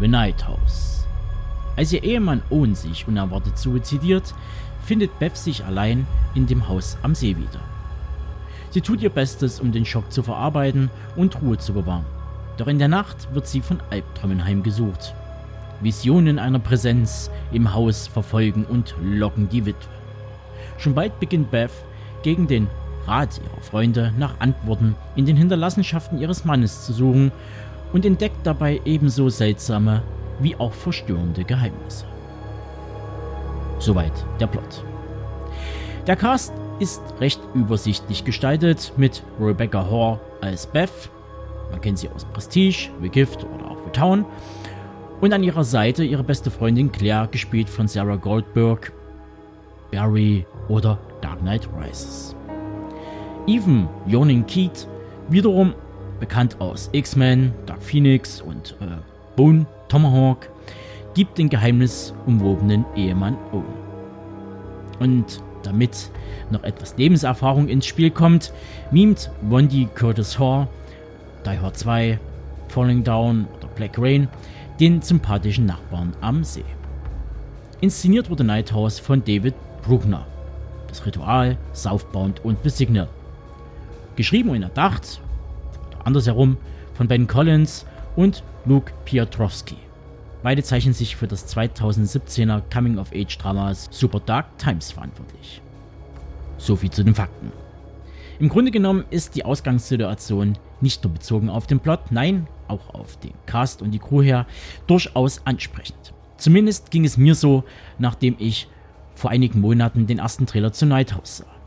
The Night House. Als ihr Ehemann Owen sich unerwartet suizidiert, findet Beth sich allein in dem Haus am See wieder. Sie tut ihr Bestes, um den Schock zu verarbeiten und Ruhe zu bewahren. Doch in der Nacht wird sie von Albträumen heimgesucht. Visionen einer Präsenz im Haus verfolgen und locken die Witwe. Schon bald beginnt Beth gegen den Rat ihrer Freunde nach Antworten in den Hinterlassenschaften ihres Mannes zu suchen und entdeckt dabei ebenso seltsame wie auch verstörende Geheimnisse. Soweit der Plot. Der Cast ist recht übersichtlich gestaltet mit Rebecca Hall als Beth, man kennt sie aus Prestige, The Gift oder auch The Town, und an ihrer Seite ihre beste Freundin Claire, gespielt von Sarah Goldberg, Barry oder Dark Knight Rises. Even Jonin Keat wiederum bekannt aus X-Men, Dark Phoenix und äh, Bone Tomahawk, gibt den geheimnisumwobenen Ehemann Owen. Und damit noch etwas Lebenserfahrung ins Spiel kommt, mimt Wendy Curtis Hall, Die Hard 2, Falling Down oder Black Rain den sympathischen Nachbarn am See. Inszeniert wurde Nighthouse von David Bruckner. Das Ritual, Southbound und The Signal. Geschrieben und erdacht andersherum von Ben Collins und Luke Piotrowski. Beide zeichnen sich für das 2017er Coming-of-Age-Drama Super Dark Times verantwortlich. Soviel zu den Fakten. Im Grunde genommen ist die Ausgangssituation nicht nur bezogen auf den Plot, nein, auch auf den Cast und die Crew her, durchaus ansprechend. Zumindest ging es mir so, nachdem ich vor einigen Monaten den ersten Trailer zu Nighthouse sah.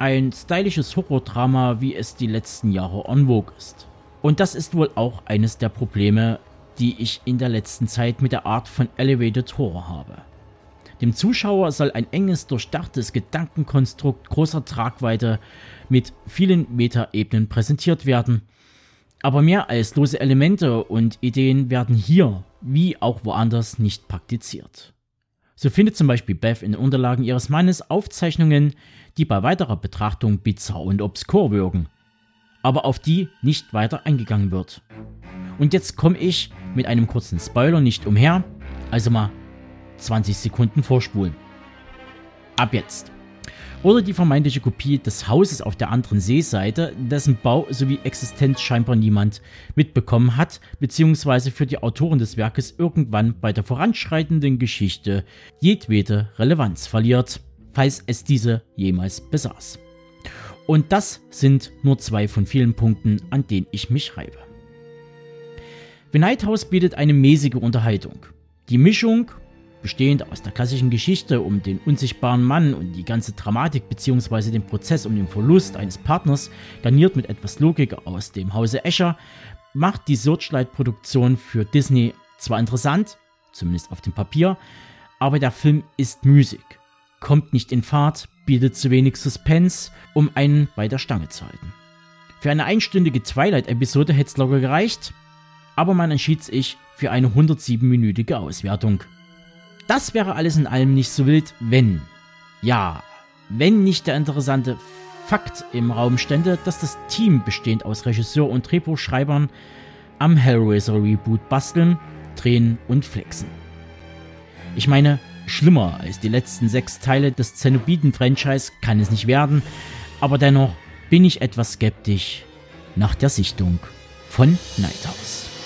Ein stylisches Horror-Drama, wie es die letzten Jahre on vogue ist. Und das ist wohl auch eines der Probleme, die ich in der letzten Zeit mit der Art von Elevated Horror habe. Dem Zuschauer soll ein enges, durchdachtes Gedankenkonstrukt großer Tragweite mit vielen Metaebenen präsentiert werden. Aber mehr als lose Elemente und Ideen werden hier, wie auch woanders, nicht praktiziert. So findet zum Beispiel Beth in den Unterlagen ihres Mannes Aufzeichnungen, die bei weiterer Betrachtung bizarr und obskur wirken, aber auf die nicht weiter eingegangen wird. Und jetzt komme ich mit einem kurzen Spoiler nicht umher, also mal 20 Sekunden vorspulen. Ab jetzt. Oder die vermeintliche Kopie des Hauses auf der anderen Seeseite, dessen Bau sowie Existenz scheinbar niemand mitbekommen hat, beziehungsweise für die Autoren des Werkes irgendwann bei der voranschreitenden Geschichte jedwede Relevanz verliert falls es diese jemals besaß. Und das sind nur zwei von vielen Punkten, an denen ich mich reibe. The Night House bietet eine mäßige Unterhaltung. Die Mischung, bestehend aus der klassischen Geschichte um den unsichtbaren Mann und die ganze Dramatik bzw. den Prozess um den Verlust eines Partners, garniert mit etwas Logik aus dem Hause Escher, macht die Searchlight-Produktion für Disney zwar interessant, zumindest auf dem Papier, aber der Film ist müßig kommt nicht in Fahrt, bietet zu wenig Suspense, um einen bei der Stange zu halten. Für eine einstündige Twilight-Episode hätte es locker gereicht, aber man entschied sich für eine 107-minütige Auswertung. Das wäre alles in allem nicht so wild, wenn, ja, wenn nicht der interessante Fakt im Raum stände, dass das Team bestehend aus Regisseur und Drehbuchschreibern am Hellraiser Reboot basteln, drehen und flexen. Ich meine, Schlimmer als die letzten sechs Teile des Zenobiten-Franchise kann es nicht werden, aber dennoch bin ich etwas skeptisch nach der Sichtung von Nighthouse.